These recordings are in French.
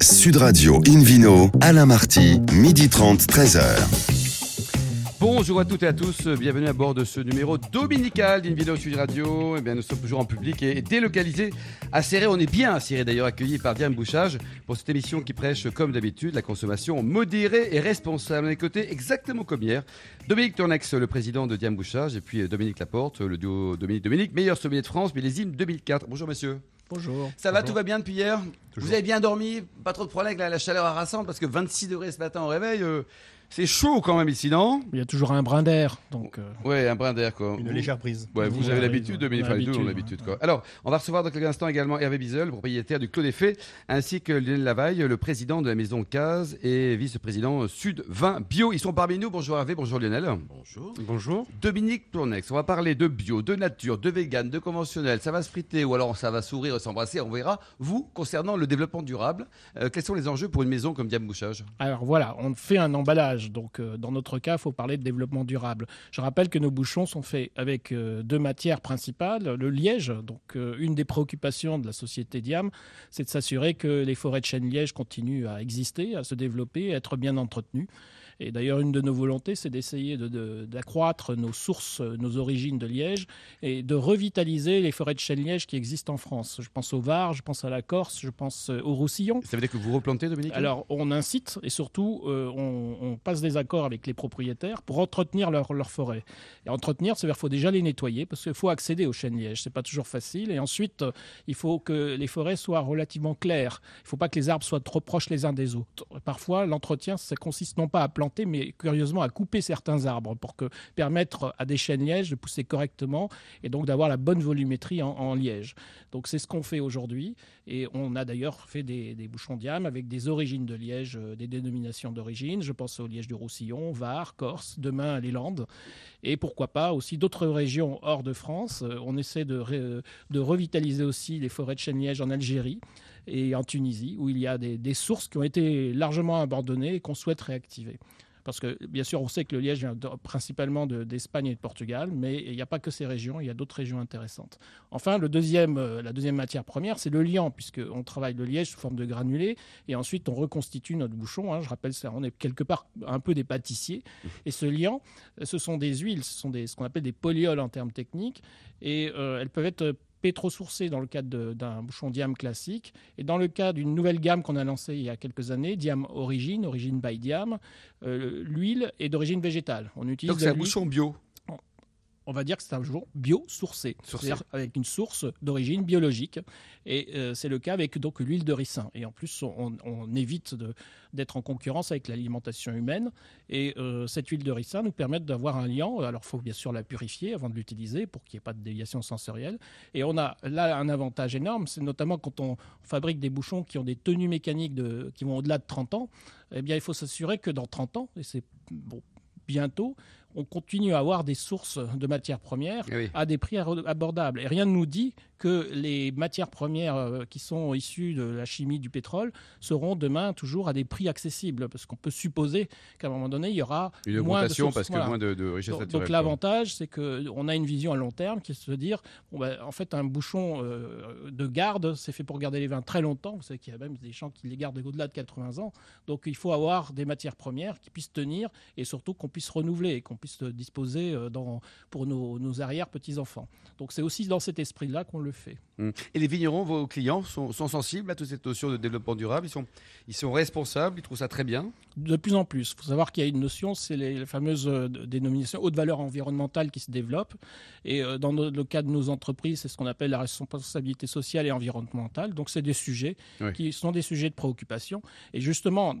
Sud Radio Invino, Alain Marty, midi 30, 13h. Bonjour à toutes et à tous, bienvenue à bord de ce numéro dominical d'Invino Sud Radio. Eh bien, nous sommes toujours en public et délocalisés à Serré. On est bien à Serré d'ailleurs, accueillis par Diane Bouchage pour cette émission qui prêche, comme d'habitude, la consommation modérée et responsable. À mes côtés, exactement comme hier, Dominique Tournex, le président de Diane Bouchage, et puis Dominique Laporte, le duo Dominique-Dominique, meilleur sommelier de France, millésime 2004. Bonjour monsieur. Bonjour. Ça va, tout va bien depuis hier? Vous avez bien dormi? Pas trop de problème avec la, chaleur harassante parce que 26 degrés ce matin au réveil. Euh, c'est chaud quand même ici, non? Il y a toujours un brin d'air, donc. Euh, ouais, un brin d'air quoi. Une légère brise. Ouais, vous avez l'habitude, de mais deux ont l'habitude quoi. Alors, on va recevoir dans quelques instants également Hervé Bizel, propriétaire du Clos des Fées, ainsi que Lionel Lavaille, le président de la maison Case et vice-président Sud 20 Bio. Ils sont parmi nous. Bonjour Hervé, bonjour Lionel. Bonjour. Bonjour. Dominique Tournex, on va parler de bio, de nature, de vegan, de conventionnel. Ça va se friter ou alors ça va sourire, s'embrasser. On verra. Vous, concernant le développement durable, euh, quels sont les enjeux pour une maison comme Diam Bouchage Alors voilà, on fait un emballage donc euh, dans notre cas, il faut parler de développement durable. Je rappelle que nos bouchons sont faits avec euh, deux matières principales. Le liège, donc euh, une des préoccupations de la société Diam, c'est de s'assurer que les forêts de chêne liège continuent à exister, à se développer, à être bien entretenues. Et d'ailleurs, une de nos volontés, c'est d'essayer d'accroître nos sources, nos origines de liège et de revitaliser les forêts de chêne-liège qui existent en France. Je pense au Var, je pense à la Corse, je pense euh, au Roussillon. Ça veut dire que vous replantez, Dominique? Alors, on incite et surtout, euh, on, passe des accords avec les propriétaires pour entretenir leurs leur forêts. Et entretenir, c'est-à-dire qu'il faut déjà les nettoyer parce qu'il faut accéder au chêne-liège. Ce n'est pas toujours facile. Et ensuite, euh, il faut que les forêts soient relativement claires. Il ne faut pas que les arbres soient trop proches les uns des autres. Parfois, l'entretien, ça consiste non pas à planter mais curieusement à couper certains arbres pour permettre à des chênes lièges de pousser correctement et donc d'avoir la bonne volumétrie en, liège. Donc c'est ce qu'on fait aujourd'hui et on a d'ailleurs fait des, bouchons diam avec des origines de liège, euh, des dénominations d'origine. Je pense au liège du Roussillon, Var, Corse, demain les Landes et pourquoi pas aussi d'autres régions hors de France. Euh, on essaie de, de revitaliser aussi les forêts de chêne liège en Algérie et en Tunisie, où il y a des, sources qui ont été largement abandonnées et qu'on souhaite réactiver. Parce que, bien sûr, on sait que le liège vient principalement d'Espagne et de Portugal, mais il n'y a pas que ces régions, il y a d'autres régions intéressantes. Enfin, le deuxième, euh, la deuxième matière première, c'est le liant, puisqu'on travaille le liège sous forme de granulés, et ensuite on reconstitue notre bouchon. Hein. je rappelle, ça, on est quelque part un peu des pâtissiers. Et ce liant, ce sont des huiles, ce sont des, ce qu'on appelle des polyols en termes techniques, et euh, elles peuvent être pétro-sourcé dans le cadre d'un bouchon Diam classique. Et dans le cas d'une nouvelle gamme qu'on a lancée il y a quelques années, Diam Origine, Origine by Diam, euh, l'huile est d'origine végétale. On utilise Donc c'est un bouchon bio on va dire que c'est un jour bio-sourcé, c'est-à-dire avec une source d'origine biologique. Et euh, c'est le cas avec donc l'huile de ricin. Et en plus, on, évite d'être en concurrence avec l'alimentation humaine. Et euh, cette huile de ricin nous permet d'avoir un liant. Alors, il faut bien sûr la purifier avant de l'utiliser pour qu'il n'y ait pas de déviation sensorielle. Et on a là un avantage énorme, c'est notamment quand on fabrique des bouchons qui ont des tenues mécaniques de, qui vont au-delà de 30 ans. Eh bien, il faut s'assurer que dans 30 ans, et c'est bon, bientôt, on continue à avoir des sources de matières premières eh à des prix abordables. Et rien ne nous dit que les matières premières euh, qui sont issues de la chimie du pétrole seront demain toujours à des prix accessibles, parce qu'on peut supposer qu'à un moment donné, il y aura une augmentation parce que moins de, de richesse naturelle. Donc l'avantage, c'est qu'on a une vision à long terme qui est de se dire, bon, ben, en fait, un bouchon euh, de garde, c'est fait pour garder les vins très longtemps. Vous savez qu'il y a même des gens qui les gardent au-delà de 80 ans. Donc il faut avoir des matières premières qui puissent tenir et surtout qu'on puisse renouveler et qu'on puisse disposer euh, pour nos, nos arrière-petits-enfants. Donc c'est aussi dans cet esprit-là qu'on le fait. Hum. Et les vignerons, vos clients, sont, sensibles à toute cette notion de développement durable? Ils sont, ils sont responsables, ils trouvent ça très bien? De plus en plus. Il faut savoir qu'il y a une notion, c'est les, fameuses euh, dénominations haute valeur environnementale qui se développent. Et euh, dans le, cas de nos entreprises, c'est ce qu'on appelle la responsabilité sociale et environnementale. Donc c'est des sujets qui sont des sujets de préoccupation. Et justement,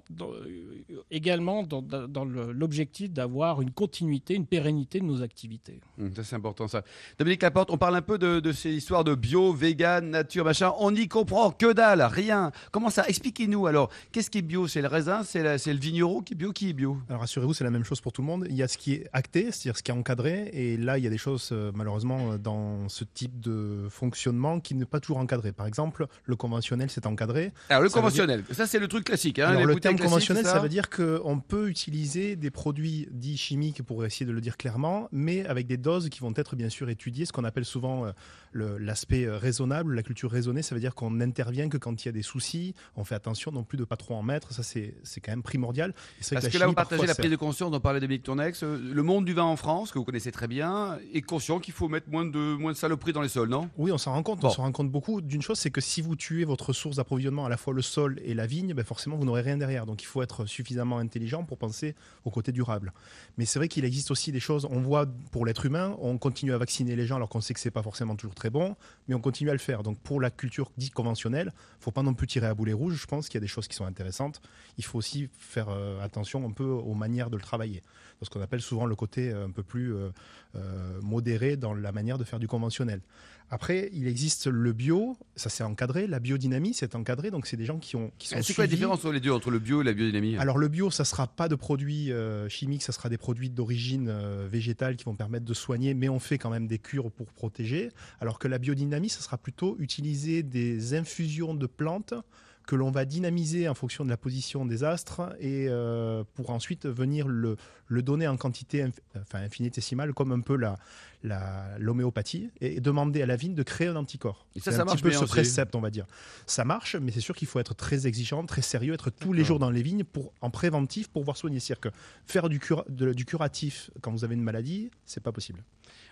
également dans, dans l'objectif d'avoir une continuité, une pérennité de nos activités. Hum, ça c'est important ça. Dominique Laporte, on parle un peu de, de ces histoires de bio, vegan, nature, machin. On n'y comprend que dalle, rien. Comment ça Expliquez-nous alors. Qu'est-ce qui est bio? C'est le raisin C'est le vigneron qui est bio Qui est bio? Alors rassurez-vous, c'est la même chose pour tout le monde. Il y a ce qui est acté, c'est-à-dire ce qui est encadré. Et là, il y a des choses, euh, malheureusement, euh, dans ce type de fonctionnement qui n'est pas toujours encadré. Par exemple, le conventionnel, c'est encadré. Alors le conventionnel, ça c'est le truc classique. Hein, le terme conventionnel, ça, veut dire qu'on peut utiliser des produits dits chimiques, pour essayer de le dire clairement, mais avec des doses qui vont être bien sûr étudiées, ce qu'on appelle souvent euh, l'aspect raisonnable raisonnable. La culture raisonnée, ça veut dire qu'on n'intervient que quand il y a des soucis. On fait attention non plus de pas trop en mettre. Ça, c'est quand même primordial. Parce la que là, vous partagez parfois, la prise de conscience dont parlait Dominique Tournex. Euh, Le monde du vin en France, que vous connaissez très bien, est conscient qu'il faut mettre moins de, moins de saloperies dans les sols, non? Oui, on s'en rend compte. Bon. On s'en rend compte beaucoup. D'une chose, c'est que si vous tuez votre source d'approvisionnement, à la fois le sol et la vigne, ben forcément, vous n'aurez rien derrière. Donc, il faut être suffisamment intelligent pour penser au côté durable. Mais c'est vrai qu'il existe aussi des choses. On voit pour l'être humain, on continue à vacciner les gens alors qu'on sait que c'est pas forcément toujours très bon, mais on continue à le faire. Donc, pour la culture dite conventionnelle, faut pas non plus tirer à boulet rouge. Je pense qu'il y a des choses qui sont intéressantes. Il faut aussi faire euh, attention un peu aux manières de le travailler. Ce qu'on appelle souvent le côté euh, un peu plus euh, modéré dans la manière de faire du conventionnel. Après, il existe le bio, ça c'est encadré, la biodynamie c'est encadré, donc c'est des gens qui, ont, qui sont Eh, C'est quoi la différence entre les deux, entre le bio et la biodynamie? Alors le bio, ça sera pas de produits euh, chimiques, ça sera des produits d'origine euh, végétale qui vont permettre de soigner, mais on fait quand même des cures pour protéger. Alors que la biodynamie, ça sera plutôt utiliser des infusions de plantes que l'on va dynamiser en fonction de la position des astres et euh, pour ensuite venir le, le donner en quantité inf- enfin, infinitésimale, comme un peu la, la- l'homéopathie, et demander à la vigne de créer un anticorps. Et ça, ça un marche petit peu bien ce précepte, on va dire. Ça marche, mais c'est sûr qu'il faut être très exigeant, très sérieux, être tous les jours dans les vignes pour, en préventif pour pouvoir soigner. C'est-à-dire que faire du, cura- de- du curatif quand vous avez une maladie, c'est pas possible.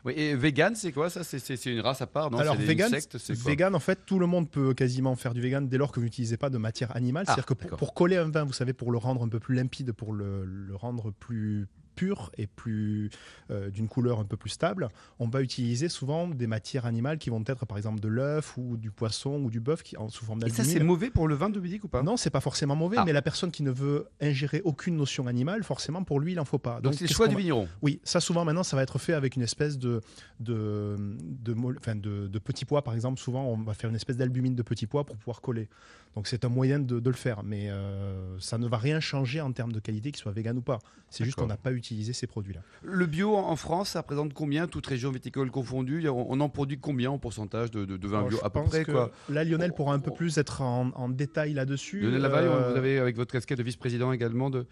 Oui, et vegan, c'est quoi ça? C'est- une race à part, non? Alors vegan, quoi? vegan, en fait, tout le monde peut quasiment faire du vegan dès lors que vous n'utilisez pas de matière animale. Ah, C'est-à-dire que pour, coller un vin, vous savez, pour le rendre un peu plus limpide, pour le, le rendre plus pur et plus euh, d'une couleur un peu plus stable, on va utiliser souvent des matières animales qui vont être par exemple de l'œuf ou du poisson ou du bœuf qui en sous forme Et ça, c'est mauvais pour le vin de Dominique ou pas? Non, c'est pas forcément mauvais, Ah. mais la personne qui ne veut ingérer aucune notion animale, forcément pour lui, il en faut pas. Donc c'est le choix du va- vigneron. oui, ça souvent maintenant, ça va être fait avec une espèce de, de, de, enfin, de, de petits pois, par exemple. Souvent, on va faire une espèce d'albumine de petits pois pour pouvoir coller. Donc c'est un moyen de, de le faire, mais euh, ça ne va rien changer en termes de qualité, qu'il soit vegan ou pas. C'est juste qu'on n'a pas utilisé ces produits-là. Le bio en France, ça représente combien, toute région viticole confondue? On en produit combien en pourcentage de, de, de vin Alors, bio? je À peu près, que quoi? Là, Lionel pourra un peu plus être en, en détail là-dessus. Lionel Lavaille, Euh, vous avez avec votre casquette de vice-président également de.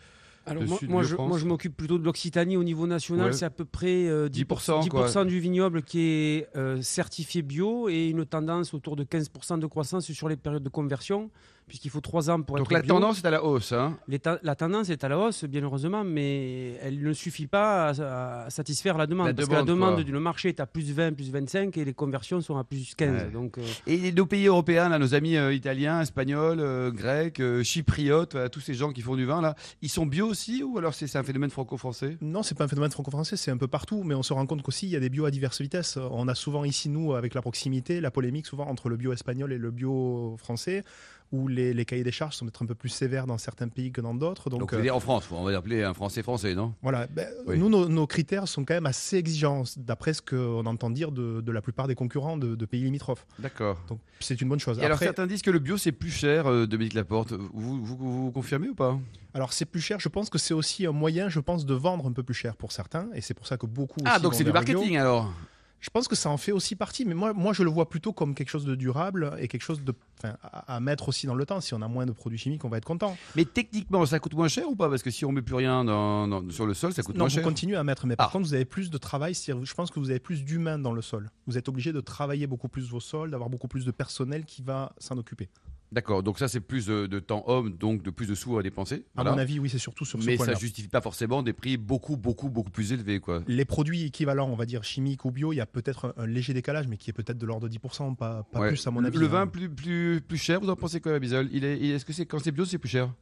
Alors moi, je, France. moi, je m'occupe plutôt de l'Occitanie au niveau national. Ouais. C'est à peu près euh, 10%, 10%, quoi. 10% du vignoble qui est euh, certifié bio et une tendance autour de 15% de croissance sur les périodes de conversion, puisqu'il faut 3 ans pour Donc être la bio. tendance est à la hausse. Hein ta- la tendance est à la hausse, bien heureusement, mais elle ne suffit pas à, à satisfaire la demande. La parce demande, que la demande du marché est à plus 20, plus 25 et les conversions sont à plus 15. Ouais. Donc, euh, Et nos pays européens, là, nos amis euh, italiens, espagnols, euh, grecs, euh, chypriotes, voilà, tous ces gens qui font du vin, là, ils sont bio aussi ou alors c'est c'est un phénomène franco-français? Non, c'est pas un phénomène franco-français, c'est un peu partout, mais on se rend compte qu'aussi il y a des bio à diverses vitesses. On a souvent ici, nous, avec la proximité, la polémique souvent entre le bio espagnol et le bio français, où les, les cahiers des charges sont peut-être un peu plus sévères dans certains pays que dans d'autres. Donc, Donc, euh, dire en France, on va appeler un français français, non? Voilà, Ben, Oui. nous, nos, nos critères sont quand même assez exigeants, d'après ce qu'on entend dire de, de la plupart des concurrents de, de pays limitrophes. D'accord. Donc c'est une bonne chose. Et alors certains disent que le bio c'est plus cher, euh, Dominique Laporte. Vous, vous, vous confirmez ou pas? Alors c'est plus cher, je pense que c'est aussi un moyen, je pense, de vendre un peu plus cher pour certains, et c'est pour ça que beaucoup Ah aussi donc c'est du bio. marketing alors Je pense que ça en fait aussi partie, mais moi, moi je le vois plutôt comme quelque chose de durable et quelque chose de, à, à mettre aussi dans le temps. Si on a moins de produits chimiques, on va être content. Mais techniquement ça coûte moins cher ou pas? Parce que si on met plus rien dans- dans- sur le sol, ça coûte non, moins vous cher. continuez à mettre, mais par Ah. contre, vous avez plus de travail. Je pense que vous avez plus d'humains dans le sol. Vous êtes obligé de travailler beaucoup plus vos sols, d'avoir beaucoup plus de personnel qui va s'en occuper. D'accord, donc ça c'est plus de, de temps homme, donc de plus de sous à dépenser. À Voilà. mon avis, oui, c'est surtout sur ce Mais ça justifie pas forcément des prix beaucoup, beaucoup, beaucoup plus élevés, quoi. Les produits équivalents, on va dire chimiques ou bio, il y a peut-être un, un léger décalage, mais qui est peut-être de l'ordre de 10%, pas, pas Ouais. plus à mon Le- avis. Le hein. vin plus, plus, plus cher, vous en pensez quoi, Bisol? Il est, il- Est-ce que c'est quand c'est bio, c'est plus cher?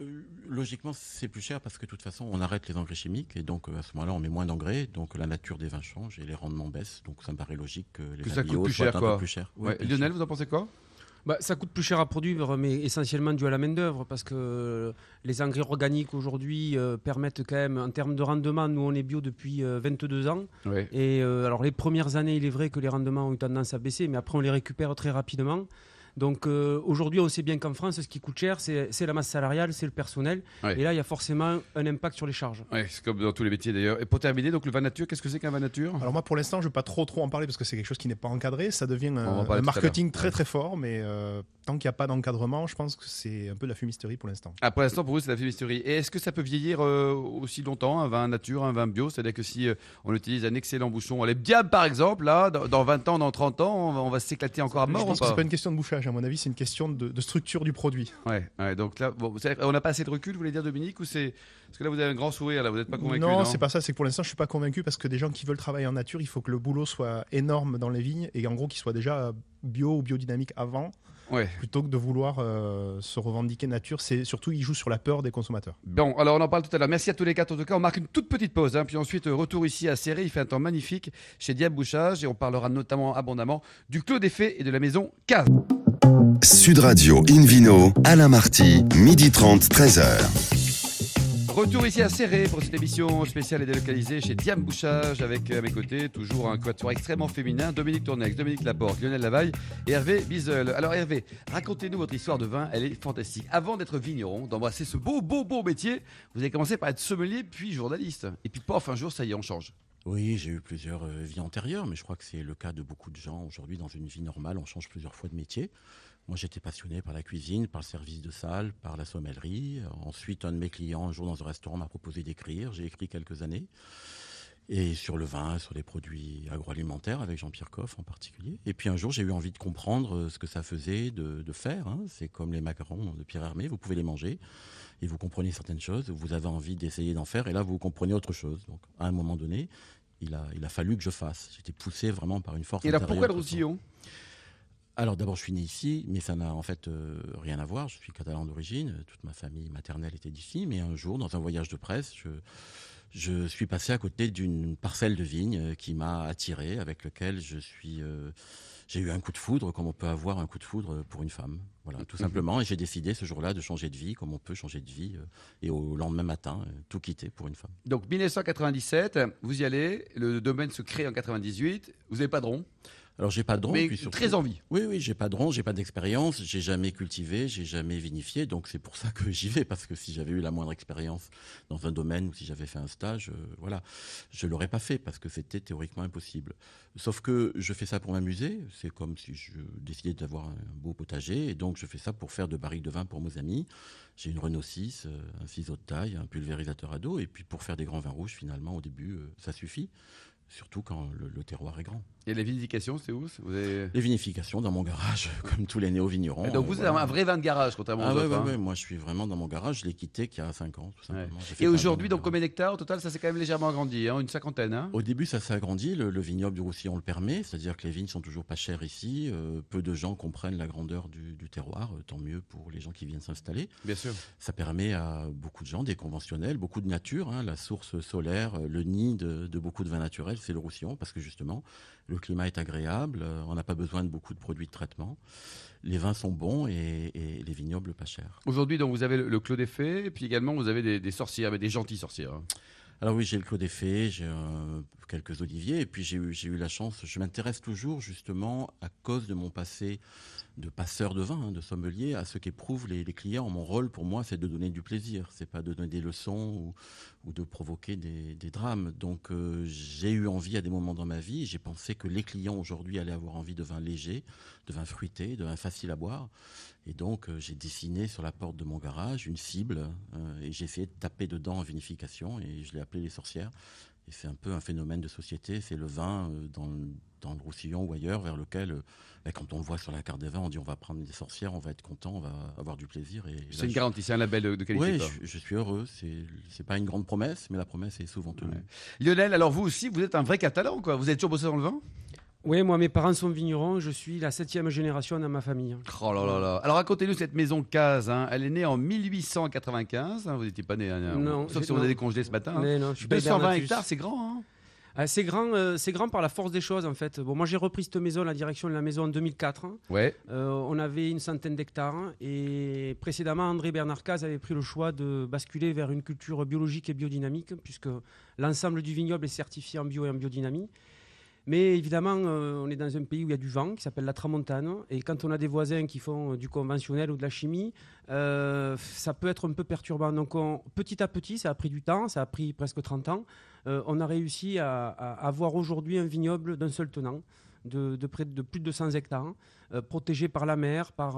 Euh, Logiquement, c'est plus cher parce que de toute façon, on arrête les engrais chimiques et donc euh, à ce moment-là, on met moins d'engrais, donc la nature des vins change et les rendements baissent. Donc ça me paraît logique que les Que vins ça coûte bio plus soient un quoi. peu plus cher. Ouais. Lionel, vous en pensez quoi? Bah, ça coûte plus cher à produire, mais essentiellement dû à la main-d'œuvre, parce que les engrais organiques aujourd'hui euh, permettent quand même, en termes de rendement, nous on est bio depuis euh, 22 ans. Ouais. Et euh, alors les premières années, il est vrai que les rendements ont eu tendance à baisser, mais après on les récupère très rapidement. Donc euh, aujourd'hui, on sait bien qu'en France, ce qui coûte cher, c'est la masse salariale, c'est le personnel. Ouais. Et là, il y a forcément un impact sur les charges. Ouais, c'est comme dans tous les métiers d'ailleurs. Et pour terminer, donc le vin nature, qu'est-ce que c'est qu'un vin nature? Alors moi, pour l'instant, je ne vais pas trop trop en parler parce que c'est quelque chose qui n'est pas encadré. Ça devient un, marketing très très fort, mais euh, tant qu'il n'y a pas d'encadrement, je pense que c'est un peu de la fumisterie pour l'instant. Ah, pour l'instant, pour vous, c'est la fumisterie. Et est-ce que ça peut vieillir euh, aussi longtemps, un vin nature, un vin bio? C'est-à-dire que si euh, on utilise un excellent bouchon, les diables par exemple, là, dans, dans 20 ans, dans 30 ans, on va, s'éclater encore à Je mort ou pense que pas c'est pas? une question de bouchage, à mon avis, c'est une question de, de structure du produit. Ouais, ouais, donc là, bon, on n'a pas assez de recul, vous voulez dire, Dominique ou c'est... Parce que là, vous avez un grand sourire, là, vous n'êtes pas convaincu non, Non, c'est pas ça. C'est que pour l'instant, je suis pas convaincu parce que des gens qui veulent travailler en nature, il faut que le boulot soit énorme dans les vignes et en gros qu'il soit déjà bio ou biodynamique avant, Ouais. plutôt que de vouloir euh, se revendiquer nature. C'est surtout, ils jouent sur la peur des consommateurs. Bon, alors on en parle tout à l'heure. Merci à tous les quatre. En tout cas, on marque une toute petite pause. hein, puis ensuite, retour ici à Serré. Il fait un temps magnifique chez Diable Bouchage. Et on parlera notamment abondamment du Clos des Fées et de la maison Case. Sud Radio Invino, Alain Marty, midi 30, 13h. Retour ici à Serré pour cette émission spéciale et délocalisée chez Diam Bouchage avec à mes côtés toujours un quatuor extrêmement féminin, Dominique Tournex, Dominique Laporte, Lionel Lavaille et Hervé Bizel. Alors Hervé, racontez-nous votre histoire de vin, elle est fantastique. Avant d'être vigneron, d'embrasser ce beau, beau, beau métier, vous avez commencé par être sommelier puis journaliste. Et puis paf, un jour, ça y est, on change. Oui, j'ai eu plusieurs euh, vies antérieures, mais je crois que c'est le cas de beaucoup de gens aujourd'hui. Dans une vie normale, on change plusieurs fois de métier. Moi, j'étais passionné par la cuisine, par le service de salle, par la sommellerie. Ensuite, un de mes clients, un jour dans un restaurant, m'a proposé d'écrire. J'ai écrit quelques années. Et sur le vin, sur les produits agroalimentaires, avec Jean-Pierre Coff en particulier. Et puis un jour, j'ai eu envie de comprendre euh, ce que ça faisait de, de faire. hein. C'est comme les macarons de Pierre Hermé, vous pouvez les manger et vous comprenez certaines choses, vous avez envie d'essayer d'en faire, et là, vous comprenez autre chose. Donc, à un moment donné, il a, il a fallu que je fasse. J'étais poussé vraiment par une force. Et alors pourquoi le. Roussillon? Alors d'abord, je suis né ici, mais ça n'a en fait euh, rien à voir. Je suis catalan d'origine, toute ma famille maternelle était d'ici, mais un jour, dans un voyage de presse, je, je suis passé à côté d'une parcelle de vigne euh, qui m'a attiré, avec lequel je suis... euh, j'ai eu un coup de foudre, comme on peut avoir un coup de foudre pour une femme. Voilà, tout simplement. Et j'ai décidé ce jour-là de changer de vie, comme on peut changer de vie, euh, et au lendemain matin, tout quitter pour une femme. Donc 1997, vous y allez, le domaine se crée en 98, vous n'avez pas de rond, Alors j'ai pas de don, mais puis surtout- très envie. Oui, oui, j'ai pas de rond, j'ai pas d'expérience, j'ai jamais cultivé, j'ai jamais vinifié, donc c'est pour ça que j'y vais, parce que si j'avais eu la moindre expérience dans un domaine ou si j'avais fait un stage, euh, voilà, je l'aurais pas fait parce que c'était théoriquement impossible. Sauf que je fais ça pour m'amuser, c'est comme si je décidais d'avoir un beau potager, et donc je fais ça pour faire de barriques de vin pour mes amis. J'ai une Renault 6, euh, un ciseau de taille, un pulvérisateur à dos, et puis pour faire des grands vins rouges, finalement, au début, euh, ça suffit, surtout quand le- le terroir est grand. Et la vinification, c'est où vous avez... Les vinifications dans mon garage, comme tous les néo-vignerons. Donc euh, vous voilà. êtes un vrai vin de garage, contrairement Ah aux ouais, autres. ouais, hein. ouais, moi je suis vraiment dans mon garage, je l'ai quitté qu'il y a 5 ans, tout simplement. Et aujourd'hui, donc combien d'hectares au total Ça s'est quand même légèrement agrandi, hein, une cinquantaine. hein Au début, ça s'est agrandi. Le, le vignoble du Roussillon le permet, c'est-à-dire que les vignes sont toujours pas chères ici. euh, peu de gens comprennent la grandeur du, du terroir. euh, tant mieux pour les gens qui viennent s'installer. Bien sûr. Ça permet à beaucoup de gens, des conventionnels, beaucoup de nature. la source solaire, euh, le nid de, de beaucoup de vins naturels, c'est le Roussillon, parce que justement, le climat est agréable. euh, on n'a pas besoin de beaucoup de produits de traitement. Les vins sont bons et, et les vignobles pas chers. Aujourd'hui, donc vous avez le, le Clos des Fées, et puis également vous avez des, des sorcières, mais des gentilles sorcières. hein. Alors oui, j'ai le Clos des Fées, j'ai euh, quelques oliviers, et puis j'ai eu, j'ai eu la chance, je m'intéresse toujours justement à cause de mon passé de passeur de vin, hein, de sommelier, à ce qu'éprouvent les, clients. Mon rôle pour moi, c'est de donner du plaisir, c'est pas de donner des leçons ou, de provoquer des, des drames. Donc euh, j'ai eu envie à des moments dans ma vie, j'ai pensé que les clients aujourd'hui allaient avoir envie de vin léger, de vin fruité, de vin facile à boire. Et donc, euh, j'ai dessiné sur la porte de mon garage une cible euh, et j'ai essayé de taper dedans en vinification et je l'ai appelé les sorcières. Et c'est un peu un phénomène de société. C'est le vin euh, dans, le, dans le Roussillon ou ailleurs vers lequel, euh, bah, quand on le voit sur la carte des vins, on dit on va prendre des sorcières, on va être content, on va avoir du plaisir. Et C'est une garantie, c'est un label de, qualité. Quoi. je, je suis heureux. C'est c'est pas une grande promesse, mais la promesse est souvent tenue. Ouais. Lionel, alors vous aussi, vous êtes un vrai catalan, quoi. Vous êtes toujours bossé dans le vin? Oui, moi, mes parents sont vignerons. Je suis la septième génération dans ma famille. hein. Oh là là là. Alors racontez-nous cette maison case. hein. Elle est née en 1895. hein. Vous n'étiez pas né. hein. Non, Sauf si on a non. décongelé ce matin. Mais non, je suis pas 220 Hibernatus. hectares, c'est grand. Ah, c'est grand, euh, c'est grand par la force des choses en fait. Bon, moi j'ai repris cette maison, la direction de la maison en 2004. hein. ouais. Euh, on avait une centaine d'hectares et précédemment André Bernard Caz avait pris le choix de basculer vers une culture biologique et biodynamique puisque l'ensemble du vignoble est certifié en bio et en biodynamie. Mais évidemment, euh, on est dans un pays où il y a du vent qui s'appelle la tramontane et quand on a des voisins qui font euh, du conventionnel ou de la chimie, euh, ça peut être un peu perturbant. Donc on- petit à petit, ça a pris du temps, ça a pris presque 30 ans, on a réussi à, avoir aujourd'hui un vignoble d'un seul tenant. de, de près de plus de 200 hectares, protégés par la mer, par,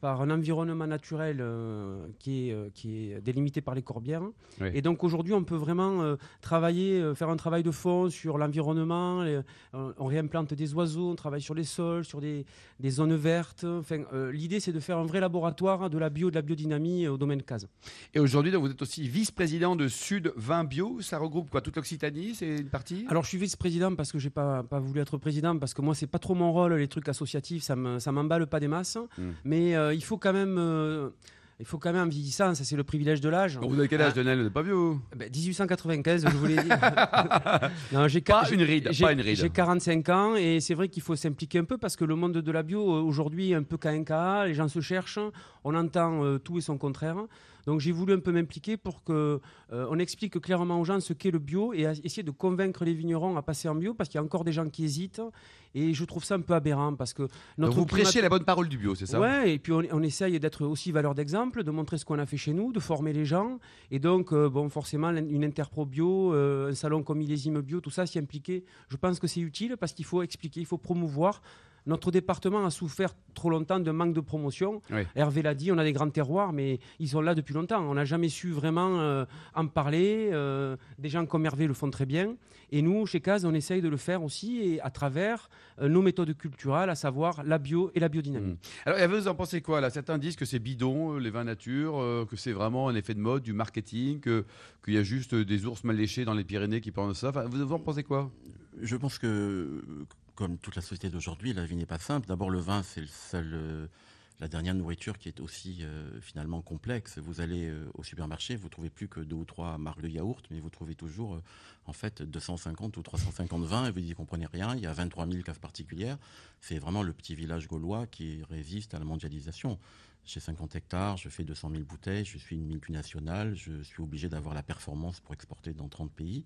par un environnement naturel euh, qui, est, euh, qui est délimité par les corbières. Oui. Et donc aujourd'hui, on peut vraiment euh, travailler, faire un travail de fond sur l'environnement. on réimplante des oiseaux, on travaille sur les sols, sur des, des zones vertes. Enfin, L'idée, c'est de faire un vrai laboratoire de la bio, de la biodynamie au domaine CASE. Et aujourd'hui, vous êtes aussi vice-président de Sud 20 Bio. Ça regroupe quoi? Toute l'Occitanie C'est une partie? Alors, je suis vice-président parce que j'ai pas, pas voulu être président, parce que moi, c'est pas trop mon rôle, les trucs associatifs, ça me- ça m'emballe pas des masses. Mm. Mais euh, il faut quand même. euh, il faut quand même, en vieillissant, ça c'est le privilège de l'âge. Vous avez quel âge, Ah. Lionel Vous n'êtes pas vieux Ben, 1895, je vous l'ai dit. non, j'ai Pas une ride, j'ai- pas une ride. J'ai 45 ans et c'est vrai qu'il faut s'impliquer un peu parce que le monde de la bio euh, aujourd'hui est un peu KNK, les gens se cherchent, on entend euh, tout et son contraire. Donc j'ai voulu un peu m'impliquer pour que euh, on explique clairement aux gens ce qu'est le bio et à- essayer de convaincre les vignerons à passer en bio parce qu'il y a encore des gens qui hésitent et je trouve ça un peu aberrant parce que Donc, notre Vous climat- prêchez la bonne parole du bio, c'est ça? Ouais, et puis on, on essaye d'être aussi valeur d'exemple, de montrer ce qu'on a fait chez nous, de former les gens. Et donc, euh, bon, forcément, une interpro bio, euh, un salon comme Millésime Bio, tout ça, s'y impliquer, je pense que c'est utile parce qu'il faut expliquer, il faut promouvoir. Notre département a souffert trop longtemps d'un manque de promotion. Oui. Hervé l'a dit, on a des grands terroirs, mais ils sont là depuis longtemps. On n'a jamais su vraiment euh, en parler. euh, des gens comme Hervé le font très bien. Et nous, chez Caz, on essaye de le faire aussi et à travers euh, nos méthodes culturelles, à savoir la bio et la biodynamie. Mm. Alors, et vous en pensez quoi là? Certains disent que c'est bidon, euh, les vins nature, euh, que c'est vraiment un effet de mode, du marketing, que- qu'il y a juste des ours mal léchés dans les Pyrénées qui pensent ça. Enfin, vous, vous en pensez quoi? Je pense que, comme toute la société d'aujourd'hui, la vie n'est pas simple. D'abord, le vin, c'est euh, la dernière nourriture qui est aussi euh, finalement complexe. Vous allez euh, au supermarché, vous trouvez plus que deux ou trois marques de yaourt, mais vous trouvez toujours en fait 250 ou 350 vins et vous n'y comprenez rien. Il y a 23 000 caves particulières. C'est vraiment le petit village gaulois qui résiste à la mondialisation. J'ai 50 hectares, je fais 200 000 bouteilles, je suis une multinationale, je suis obligé d'avoir la performance pour exporter dans 30 pays.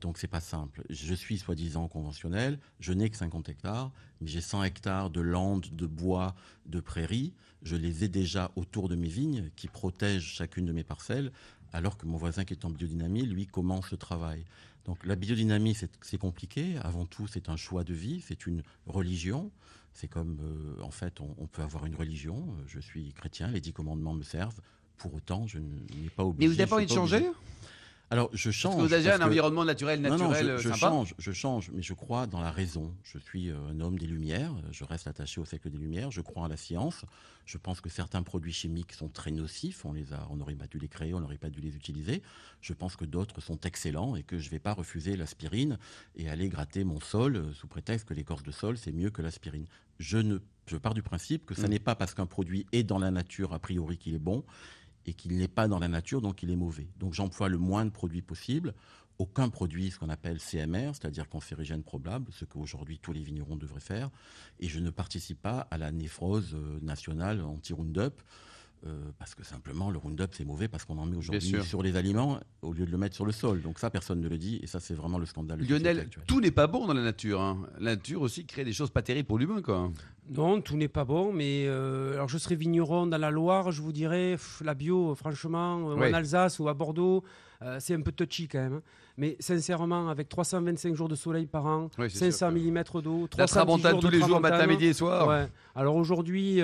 Donc c'est pas simple. Je suis soi-disant conventionnel, je n'ai que 50 hectares, mais j'ai 100 hectares de landes, de bois, de prairies. Je les ai déjà autour de mes vignes qui protègent chacune de mes parcelles, alors que mon voisin qui est en biodynamie, lui, commence le travail. Donc la biodynamie, c'est compliqué. Avant tout, c'est un choix de vie, c'est une religion. C'est comme, euh, en fait, on, on peut avoir une religion. Je suis chrétien, les dix commandements me servent. Pour autant, je n'ai pas oublié. Mais vous n'avez pas envie de changer obligé. Alors, je change. Parce que vous avez un que- environnement naturel, non, non, naturel, je, euh, je sympa. change, je change, mais je crois dans la raison. Je suis euh, un homme des Lumières, je reste attaché au siècle des Lumières, je crois en la science. Je pense que certains produits chimiques sont très nocifs, on les a, on n'aurait pas dû les créer, on n'aurait pas dû les utiliser. Je pense que d'autres sont excellents et que je ne vais pas refuser l'aspirine et aller gratter mon sol euh, sous prétexte que l'écorce de sol c'est mieux que l'aspirine. Je ne, je pars du principe que ce Mm. n'est pas parce qu'un produit est dans la nature a priori qu'il est bon et qu'il n'est pas dans la nature, donc il est mauvais. Donc j'emploie le moins de produits possible, aucun produit, ce qu'on appelle CMR, c'est-à-dire cancérigène probable, ce qu'aujourd'hui tous les vignerons devraient faire, et je ne participe pas à la néphrose euh, nationale anti-Roundup, euh, parce que simplement le Roundup c'est mauvais parce qu'on en met aujourd'hui sur les aliments au lieu de le mettre sur le sol. Donc ça personne ne le dit, et ça c'est vraiment le scandale. Lionel, tout n'est pas bon dans la nature. hein. La nature aussi crée des choses pas terribles pour l'humain, quoi. Non, tout n'est pas bon, mais euh, alors je serais vigneron dans la Loire, je vous dirais, pff, la bio, franchement, euh, en Alsace ou à Bordeaux, euh, c'est un peu touchy quand même. hein. Mais sincèrement, avec 325 jours de soleil par an, Ouais, c'est 500 sûr que- mm d'eau, La 310 tramontane jours tous de les jours, matin, midi et soir. Ouais. Alors aujourd'hui,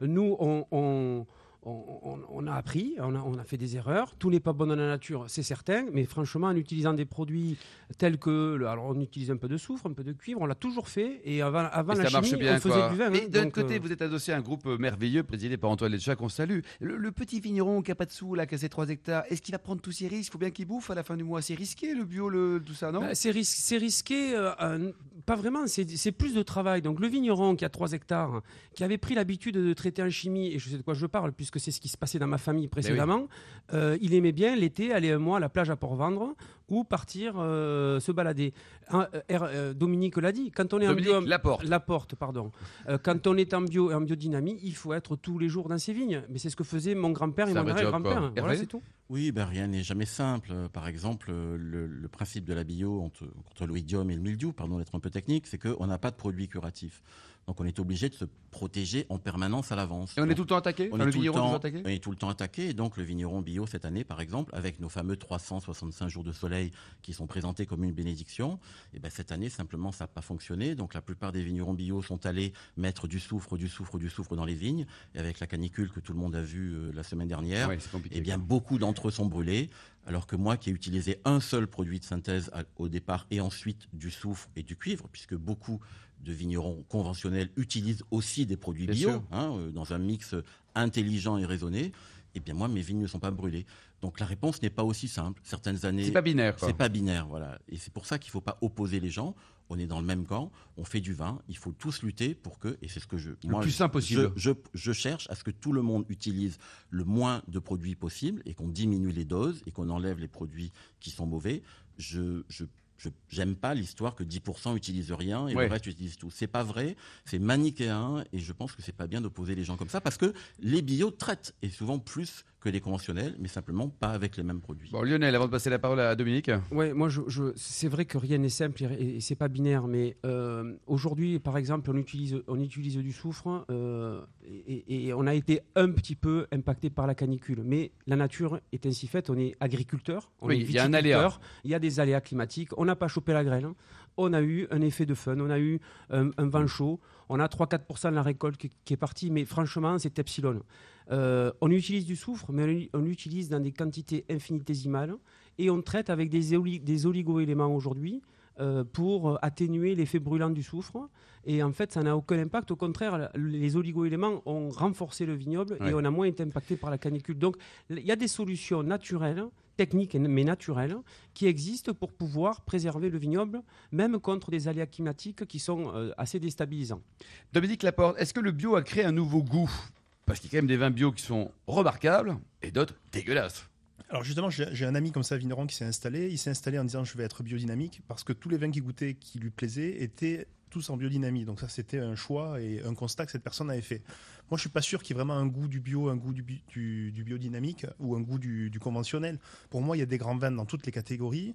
nous, on, on- on- on- on a appris, on a, on a fait des erreurs. Tout n'est pas bon dans la nature, c'est certain. Mais franchement, en utilisant des produits tels que, le- alors on utilise un peu de soufre, un peu de cuivre, on l'a toujours fait. Et avant, avant Et la ça marche chimie, bien, on faisait quoi. du vin. Mais hein. d'un côté, euh, vous êtes adossé à un groupe merveilleux présidé par Antoine Letcha qu'on salue. Le, le petit vigneron qui a pas de sous, là, qui a ses 3 hectares, est-ce qu'il va prendre tous ses risques? Il faut bien qu'il bouffe à la fin du mois. C'est risqué, le bio, le, tout ça, non? Bah, c'est ris- c'est risqué, euh, euh, pas vraiment, c'est c'est plus de travail. Donc le vigneron qui a 3 hectares, qui avait pris l'habitude de traiter en chimie, et je sais de quoi je parle, puisque c'est ce qui se passait dans ma famille précédemment, euh, il aimait bien l'été aller un mois à la plage à Port-Vendre ou partir euh, se balader. Euh, euh, Dominique l'a dit, quand on est Dominique en bio... La porte, pardon. Euh, quand on est en bio et en biodynamie, il faut être tous les jours dans ses vignes. Mais c'est ce que faisait mon grand-père et mon. Voilà, c'est tout. Oui, ben rien n'est jamais simple. Euh, Par exemple, euh, le, le principe de la bio entre, contre l'oïdium et le mildiou, pardon d'être un peu technique, c'est qu'on n'a pas de produit curatif. Donc on est obligé de se protéger en permanence à l'avance. Et on est tout le temps attaqué on Enfin, est, tout le temps, attaqué on est tout le temps attaqué. Et donc, le vigneron bio, cette année, par exemple, avec nos fameux 365 jours de soleil qui sont présentés comme une bénédiction, et ben, cette année, simplement, ça n'a pas fonctionné. Donc, la plupart des vignerons bio sont allés mettre du soufre, du soufre, du soufre dans les vignes. Et avec la canicule que tout le monde a vue euh, la semaine dernière, Ouais, compliqué. eh bien, beaucoup d'entre eux sont brûlés. Alors que moi, qui ai utilisé un seul produit de synthèse au départ et ensuite du soufre et du cuivre, puisque beaucoup de vignerons conventionnels utilisent aussi des produits Bien bio hein, euh, dans un mix intelligent et raisonné, eh bien moi, mes vignes ne sont pas brûlées. Donc la réponse n'est pas aussi simple. Certaines années, C'est pas binaire, c'est pas binaire, voilà. Et c'est pour ça qu'il ne faut pas opposer les gens. On est dans le même camp, on fait du vin, il faut tous lutter pour que, et c'est ce que je... Le plus simple possible. Je, je- je cherche à ce que tout le monde utilise le moins de produits possible et qu'on diminue les doses et qu'on enlève les produits qui sont mauvais. Je j'aime pas l'histoire que 10% utilisent rien et Ouais. le reste utilise tout. C'est pas vrai, c'est manichéen et je pense que c'est pas bien d'opposer les gens comme ça parce que les bio traitent et souvent plus que les conventionnels, mais simplement pas avec les mêmes produits. Bon, Lionel, avant de passer la parole à Dominique. Ouais, moi, je, je- c'est vrai que rien n'est simple et, et c'est pas binaire, mais euh, aujourd'hui, par exemple, on utilise, on utilise du soufre euh, et, et on a été un petit peu impacté par la canicule. Mais la nature est ainsi faite. On est agriculteur, on Oui, est il y a un aléa. viticulteur, Il y a des aléas climatiques. On n'a pas chopé la grêle. hein. On a eu un effet de fun. On a eu un, un vent chaud. On a 3-4% de la récolte qui, qui est partie. Mais franchement, c'est epsilon. Euh, on utilise du soufre, mais on l'utilise dans des quantités infinitésimales et on traite avec des, oli- des oligo-éléments aujourd'hui euh, pour euh, atténuer l'effet brûlant du soufre. Et en fait, ça n'a aucun impact. Au contraire, les oligo-éléments ont renforcé le vignoble Ouais. et on a moins été impacté par la canicule. Donc, il y a des solutions naturelles, techniques mais naturelles, qui existent pour pouvoir préserver le vignoble, même contre des aléas climatiques qui sont euh, assez déstabilisants. Dominique Laporte, est-ce que le bio a créé un nouveau goût? Parce qu'il y a quand même des vins bio qui sont remarquables et d'autres dégueulasses. Alors justement, j'ai un ami comme ça, vigneron, qui s'est installé. Il s'est installé en disant je vais être biodynamique parce que tous les vins qu'il goûtait qui lui plaisaient étaient tous en biodynamie. Donc ça, c'était un choix et un constat que cette personne avait fait. Moi, je suis pas sûr qu'il y ait vraiment un goût du bio, un goût du, bi- du- du biodynamique ou un goût du conventionnel. Pour moi, il y a des grands vins dans toutes les catégories.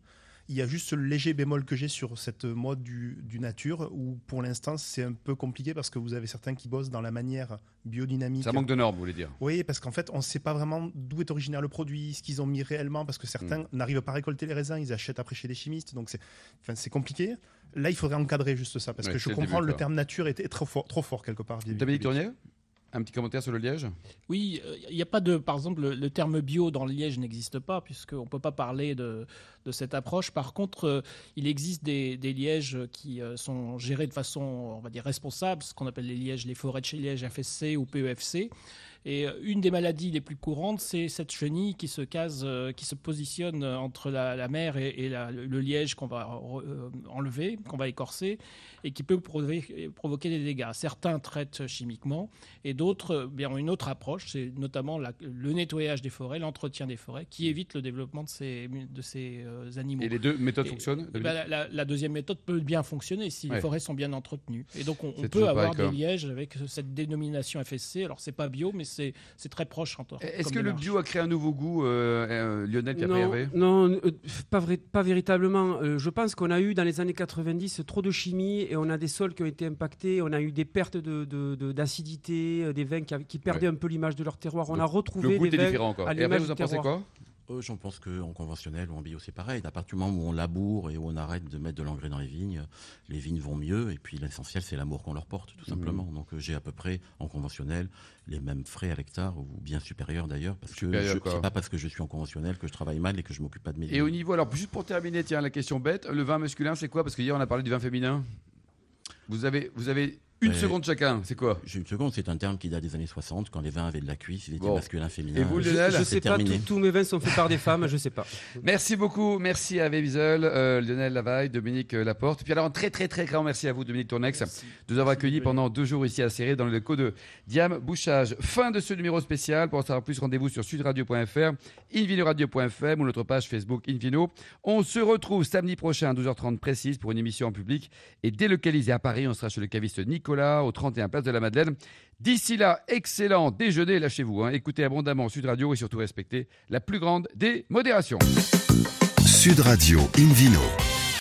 Il y a juste le léger bémol que j'ai sur cette mode du, du nature où pour l'instant c'est un peu compliqué parce que vous avez certains qui bossent dans la manière biodynamique. Ça manque de normes, vous voulez dire? Oui, parce qu'en fait, on ne sait pas vraiment d'où est originaire le produit, ce qu'ils ont mis réellement, parce que certains Mm. n'arrivent pas à récolter les raisins, ils achètent après chez des chimistes, donc c'est enfin, compliqué. Là, il faudrait encadrer juste ça, parce Ouais, que je comprends début, le terme nature était trop fort, trop fort quelque part. Dominique. Tournier Un petit commentaire sur le liège? Oui, euh, il n'y a pas de, par exemple, le, terme bio dans le liège n'existe pas, puisqu'on ne peut pas parler de, cette approche. Par contre, euh, il existe des, des lièges qui euh, sont gérés de façon, on va dire, responsable, ce qu'on appelle les lièges, les forêts de chez liège FSC ou PEFC. Et euh, une des maladies les plus courantes, c'est cette chenille qui se case, euh, qui se positionne euh, entre la, la mer et, et la- le liège qu'on va enlever, qu'on va écorcer, et qui peut provoquer, provoquer des dégâts. Certains traitent chimiquement, et d'autres bien, ont une autre approche, c'est notamment la- le nettoyage des forêts, l'entretien des forêts, qui évite le développement de ces, de ces animaux. Et les deux méthodes Et- fonctionnent ben, la, deuxième méthode peut bien fonctionner si Ouais. les forêts sont bien entretenues. Et donc, on, on peut avoir des lièges avec cette dénomination FSC. Alors, c'est pas bio, mais c'est c'est très proche. en tant- Est-ce que le bio a créé un nouveau goût, euh, euh, Lionel, Non, euh, pas, vrai- pas véritablement. Euh, je pense qu'on a eu dans les années 90 trop de chimie et on a des sols qui ont été impactés. On a eu des pertes de- de- de- d'acidité, des vins qui, perdaient un peu l'image de leur terroir. On Le- a Le retrouvé goût des est vins. différent encore. à Et Hervé, l'image vous en pensez quoi? Euh, J'en pense qu'en conventionnel ou en bio, c'est pareil. À partir du moment où on laboure et où on arrête de mettre de l'engrais dans les vignes, les vignes vont mieux. Et puis l'essentiel, c'est l'amour qu'on leur porte, tout simplement. Donc euh, j'ai à peu près en conventionnel les mêmes frais à l'hectare, ou bien supérieurs d'ailleurs, parce que Supérieur, quoi. c'est pas parce que je suis en conventionnel que je travaille mal et que je m'occupe pas de mes Et vignes. au niveau, alors juste pour terminer, tiens, la question bête, le vin masculin, c'est quoi? Parce que hier, on a parlé du vin féminin. Vous avez, vous avez une seconde chacun, c'est quoi une seconde, c'est un terme qui date des années 60, quand les vins avaient de la cuisse, ils étaient Bon. masculins, féminins. Et vous, Je, Lionel je C'est sais pas, terminé. tous- tous mes vins sont faits par des femmes, je sais pas. Merci beaucoup, merci à Wiesel, euh, Lionel Lavaille, Dominique euh, Laporte. Puis alors, un très très très grand merci à vous, Dominique Tournex, de nous avoir accueillis pendant deux jours ici à Serré dans le locaux de Diam Bouchage. Fin de ce numéro spécial. Pour en savoir plus, rendez-vous sur sudradio.fr, invinoradio.fm ou notre page Facebook Invino. On se retrouve samedi prochain à 12h30 précise pour une émission en public et délocalisée à Paris. On sera chez le caviste Au 31 Place de la Madeleine. D'ici là, excellent déjeuner, lâchez-vous. hein. Écoutez abondamment Sud Radio et surtout respectez la plus grande des modérations. Sud Radio Invino.